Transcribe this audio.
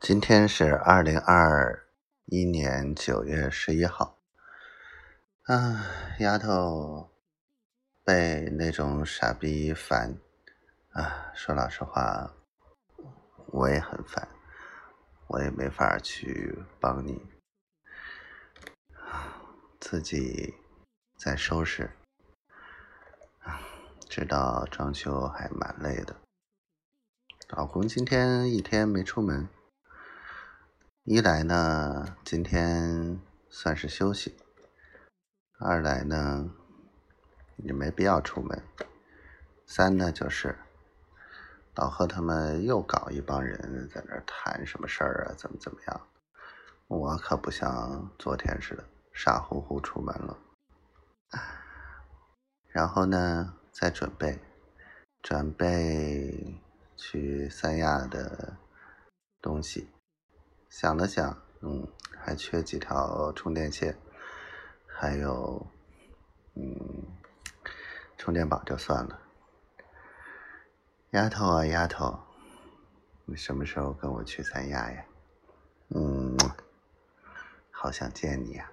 今天是二零二一年九月十一号。啊，丫头被那种傻逼烦啊！说老实话，我也很烦，我也没法去帮你，自己在收拾。知道装修还蛮累的，老公今天一天没出门。一来呢，今天算是休息；二来呢，也没必要出门；三呢，就是老贺他们又搞一帮人在那谈什么事儿啊，怎么怎么样？我可不像昨天似的傻乎乎出门了。然后呢，再准备准备去三亚的东西。想了想，嗯，还缺几条充电线，还有，嗯，充电宝就算了。丫头啊，丫头，你什么时候跟我去三亚呀？嗯，好想见你呀。